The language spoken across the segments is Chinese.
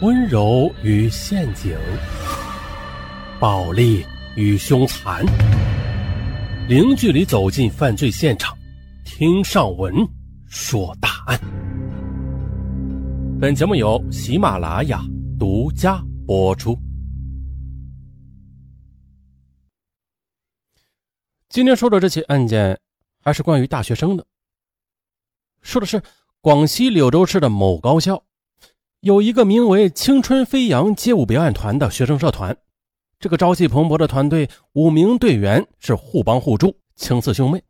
温柔与陷阱，暴力与凶残，零距离走进犯罪现场，听上文说大案。本节目由喜马拉雅独家播出。今天说的这起案件，还是关于大学生的，说的是广西柳州市的某高校。有一个名为“青春飞扬”街舞表演团的学生社团，这个朝气蓬勃的团队，五名队员是互帮互助，情似兄妹。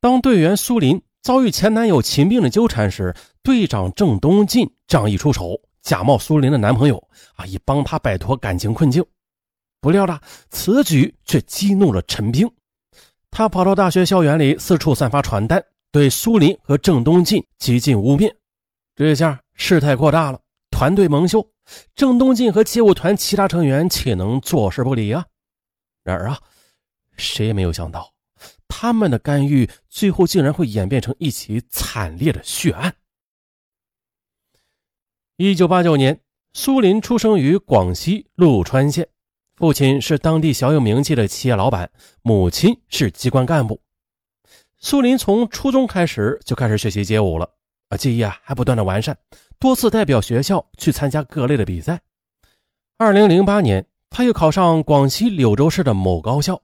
当队员苏林遭遇前男友秦兵的纠缠时，队长郑东进仗义出手，假冒苏林的男朋友啊，以帮他摆脱感情困境。不料呢，此举却激怒了陈兵，他跑到大学校园里四处散发传单，对苏林和郑东进极尽污蔑。这下。事态扩大了，团队蒙羞，郑东进和街舞团其他成员岂能坐视不理啊？然而啊，谁也没有想到，他们的干预最后竟然会演变成一起惨烈的血案。一九八九年，苏林出生于广西陆川县，父亲是当地小有名气的企业老板，母亲是机关干部。苏林从初中开始就开始学习街舞了。啊，技艺啊还不断的完善，多次代表学校去参加各类的比赛。二零零八年，他又考上广西柳州市的某高校。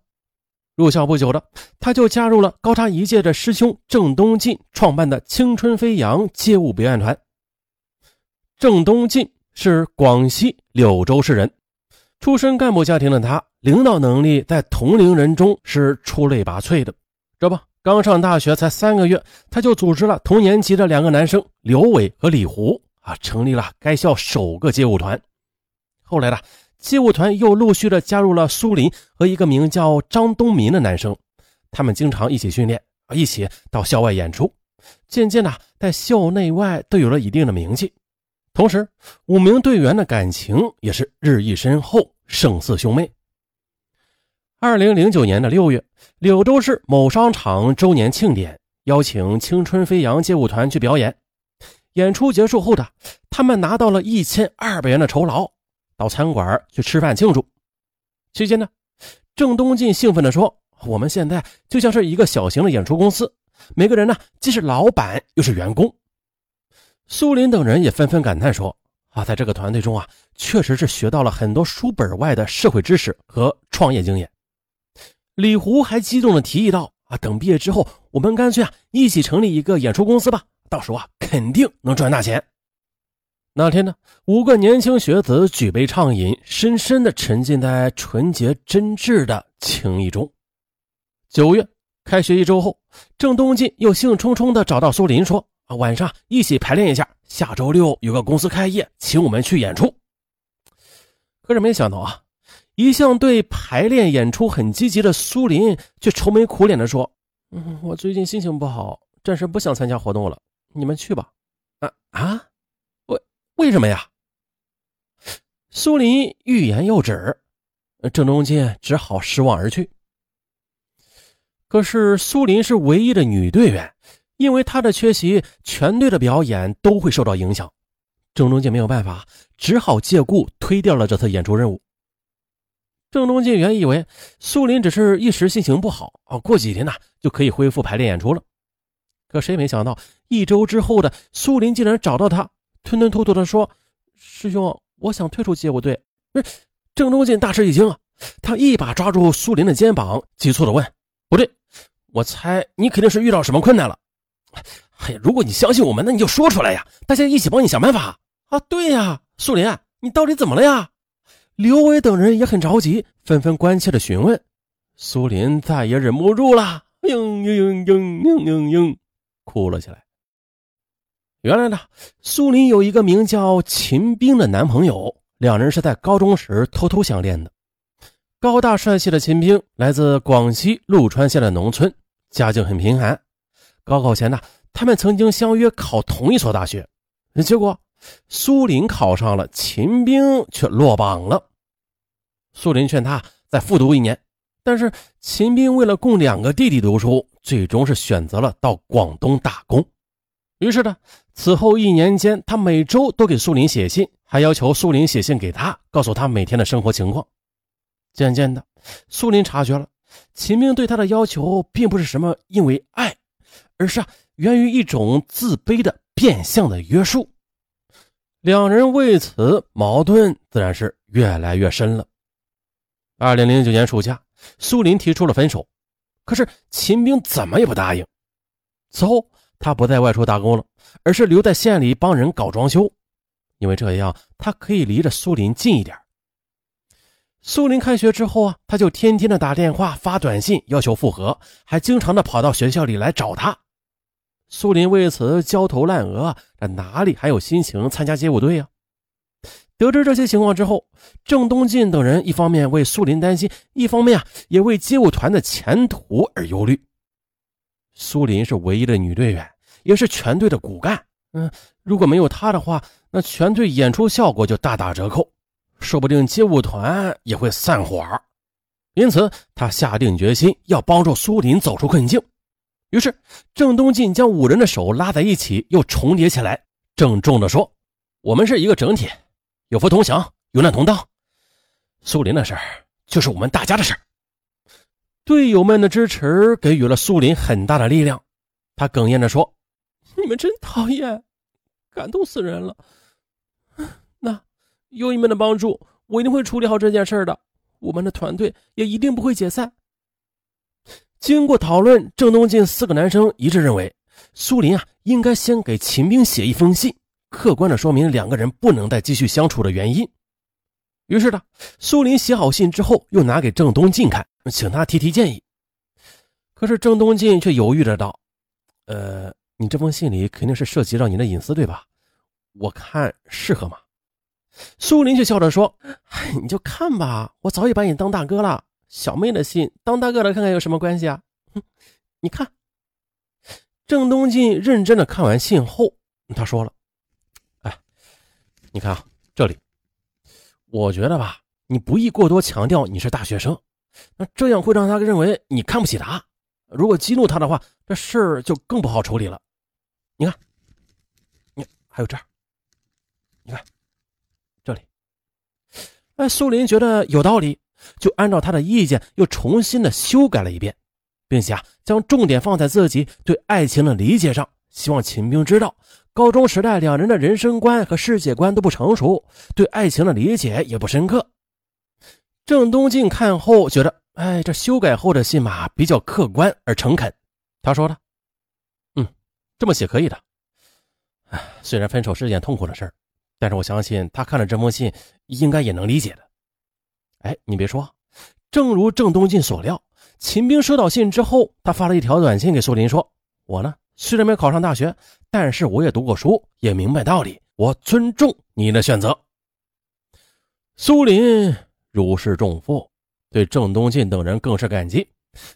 入校不久的，他就加入了高他一届的师兄郑东进创办的“青春飞扬”街舞表演团。郑东进是广西柳州市人，出身干部家庭的他，领导能力在同龄人中是出类拔萃的，这不。刚上大学才三个月，他就组织了同年级的两个男生刘伟和李胡啊，成立了该校首个街舞团。后来呢，街舞团又陆续的加入了苏林和一个名叫张东民的男生，他们经常一起训练啊，一起到校外演出。渐渐的，在校内外都有了一定的名气。同时，五名队员的感情也是日益深厚，胜似兄妹。二零零九年的六月，柳州市某商场周年庆典邀请青春飞扬街舞团去表演。演出结束后的他们拿到了一千二百元的酬劳，到餐馆去吃饭庆祝。期间呢，郑东进兴奋地说：“我们现在就像是一个小型的演出公司，每个人呢既是老板又是员工。”苏林等人也纷纷感叹说：“啊，在这个团队中啊，确实是学到了很多书本外的社会知识和创业经验。”李胡还激动地提议道：“啊，等毕业之后，我们干脆啊一起成立一个演出公司吧，到时候啊肯定能赚大钱。”那天呢，五个年轻学子举杯畅饮，深深地沉浸在纯洁真挚的情谊中。九月开学一周后，郑东进又兴冲冲地找到苏林说：“啊，晚上一起排练一下，下周六有个公司开业，请我们去演出。”可是没想到啊。一向对排练演出很积极的苏林，却愁眉苦脸地说：“嗯，我最近心情不好，暂时不想参加活动了。你们去吧。”啊啊，为为什么呀？苏林欲言又止，郑中进只好失望而去。可是苏林是唯一的女队员，因为她的缺席，全队的表演都会受到影响。郑中进没有办法，只好借故推掉了这次演出任务。郑东进原以为苏林只是一时心情不好啊，过几天呢就可以恢复排练演出了。可谁没想到，一周之后的苏林竟然找到他，吞吞吐吐的说：“师兄，我想退出街舞队。”郑东进大吃一惊啊，他一把抓住苏林的肩膀，急促的问：“不对，我猜你肯定是遇到什么困难了。哎呀，如果你相信我们，那你就说出来呀，大家一起帮你想办法啊！对呀，苏林，你到底怎么了呀？”刘伟等人也很着急，纷纷关切的询问。苏林再也忍不住了，嘤嘤嘤嘤嘤嘤嘤，哭了起来。原来呢，苏林有一个名叫秦兵的男朋友，两人是在高中时偷偷相恋的。高大帅气的秦兵来自广西陆川县的农村，家境很贫寒。高考前呢，他们曾经相约考同一所大学，结果。苏林考上了，秦兵却落榜了。苏林劝他再复读一年，但是秦兵为了供两个弟弟读书，最终是选择了到广东打工。于是呢，此后一年间，他每周都给苏林写信，还要求苏林写信给他，告诉他每天的生活情况。渐渐的，苏林察觉了秦兵对他的要求，并不是什么因为爱，而是啊，源于一种自卑的变相的约束。两人为此矛盾自然是越来越深了。二零零九年暑假，苏林提出了分手，可是秦明怎么也不答应。此后，他不再外出打工了，而是留在县里帮人搞装修，因为这样他可以离着苏林近一点。苏林开学之后啊，他就天天的打电话、发短信要求复合，还经常的跑到学校里来找他。苏林为此焦头烂额，这哪里还有心情参加街舞队呀？得知这些情况之后，郑东进等人一方面为苏林担心，一方面啊也为街舞团的前途而忧虑。苏林是唯一的女队员，也是全队的骨干。嗯，如果没有她的话，那全队演出效果就大打折扣，说不定街舞团也会散伙。因此，他下定决心要帮助苏林走出困境。于是，郑东进将五人的手拉在一起，又重叠起来，郑重地说：“我们是一个整体，有福同享，有难同当。苏林的事儿就是我们大家的事儿。”队友们的支持给予了苏林很大的力量。他哽咽着说：“你们真讨厌，感动死人了。那有你们的帮助，我一定会处理好这件事的。我们的团队也一定不会解散。”经过讨论，郑东进四个男生一致认为，苏林啊应该先给秦兵写一封信，客观的说明两个人不能再继续相处的原因。于是呢，苏林写好信之后，又拿给郑东进看，请他提提建议。可是郑东进却犹豫着道：“呃，你这封信里肯定是涉及到你的隐私，对吧？我看适合吗？”苏林却笑着说：“你就看吧，我早已把你当大哥了。”小妹的信，当大哥的看看有什么关系啊？哼，你看，郑东进认真的看完信后，他说了：“哎，你看啊，这里，我觉得吧，你不宜过多强调你是大学生，那这样会让他认为你看不起他。如果激怒他的话，这事儿就更不好处理了。你看，你还有这儿，你看，这里。”哎，苏林觉得有道理。就按照他的意见，又重新的修改了一遍，并且啊，将重点放在自己对爱情的理解上，希望秦兵知道，高中时代两人的人生观和世界观都不成熟，对爱情的理解也不深刻。郑东进看后觉得，哎，这修改后的信码比较客观而诚恳。他说了：“嗯，这么写可以的。哎，虽然分手是件痛苦的事儿，但是我相信他看了这封信，应该也能理解的。”哎，你别说，正如郑东进所料，秦兵收到信之后，他发了一条短信给苏林说：“我呢，虽然没考上大学，但是我也读过书，也明白道理，我尊重你的选择。”苏林如释重负，对郑东进等人更是感激。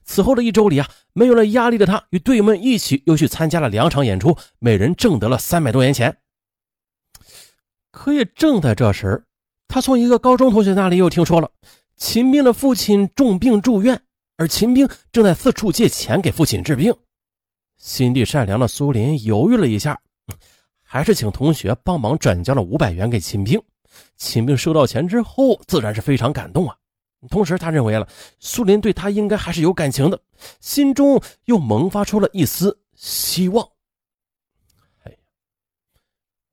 此后的一周里啊，没有了压力的他，与队友们一起又去参加了两场演出，每人挣得了三百多元钱。可也正在这时，他从一个高中同学那里又听说了秦兵的父亲重病住院，而秦兵正在四处借钱给父亲治病。心地善良的苏林犹豫了一下，还是请同学帮忙转交了五百元给秦兵。秦兵收到钱之后，自然是非常感动啊。同时，他认为了苏林对他应该还是有感情的，心中又萌发出了一丝希望。哎，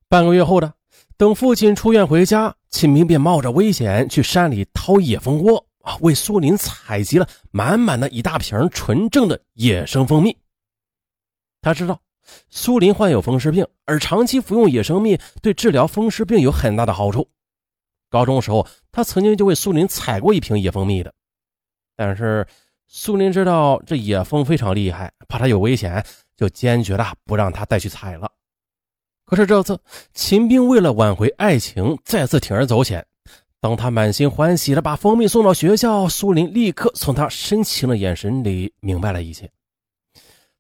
半个月后的。等父亲出院回家，秦明便冒着危险去山里掏野蜂窝啊，为苏林采集了满满的一大瓶纯正的野生蜂蜜。他知道苏林患有风湿病，而长期服用野生蜜对治疗风湿病有很大的好处。高中时候，他曾经就为苏林采过一瓶野蜂蜜的，但是苏林知道这野蜂非常厉害，怕他有危险，就坚决的不让他再去采了。可是这次，秦兵为了挽回爱情，再次铤而走险。当他满心欢喜的把蜂蜜送到学校，苏林立刻从他深情的眼神里明白了一切。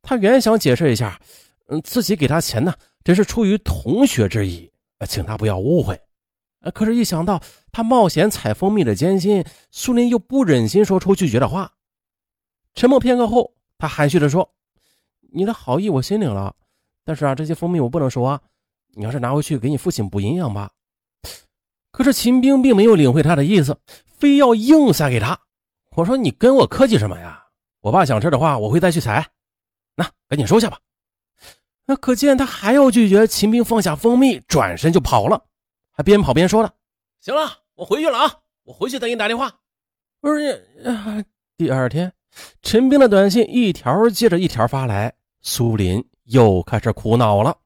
他原想解释一下，嗯，自己给他钱呢，只是出于同学之意，请他不要误会。可是，一想到他冒险采蜂蜜的艰辛，苏林又不忍心说出拒绝的话。沉默片刻后，他含蓄地说：“你的好意我心领了。”但是啊，这些蜂蜜我不能收啊，你要是拿回去给你父亲补营养吧。可是秦兵并没有领会他的意思，非要硬塞给他。我说你跟我客气什么呀？我爸想吃的话，我会再去采。那赶紧收下吧。那可见他还要拒绝。秦兵放下蜂蜜，转身就跑了，还边跑边说了：“行了，我回去了啊，我回去再给你打电话。”不是，第二天，陈兵的短信一条接着一条发来，苏林又开始苦恼了。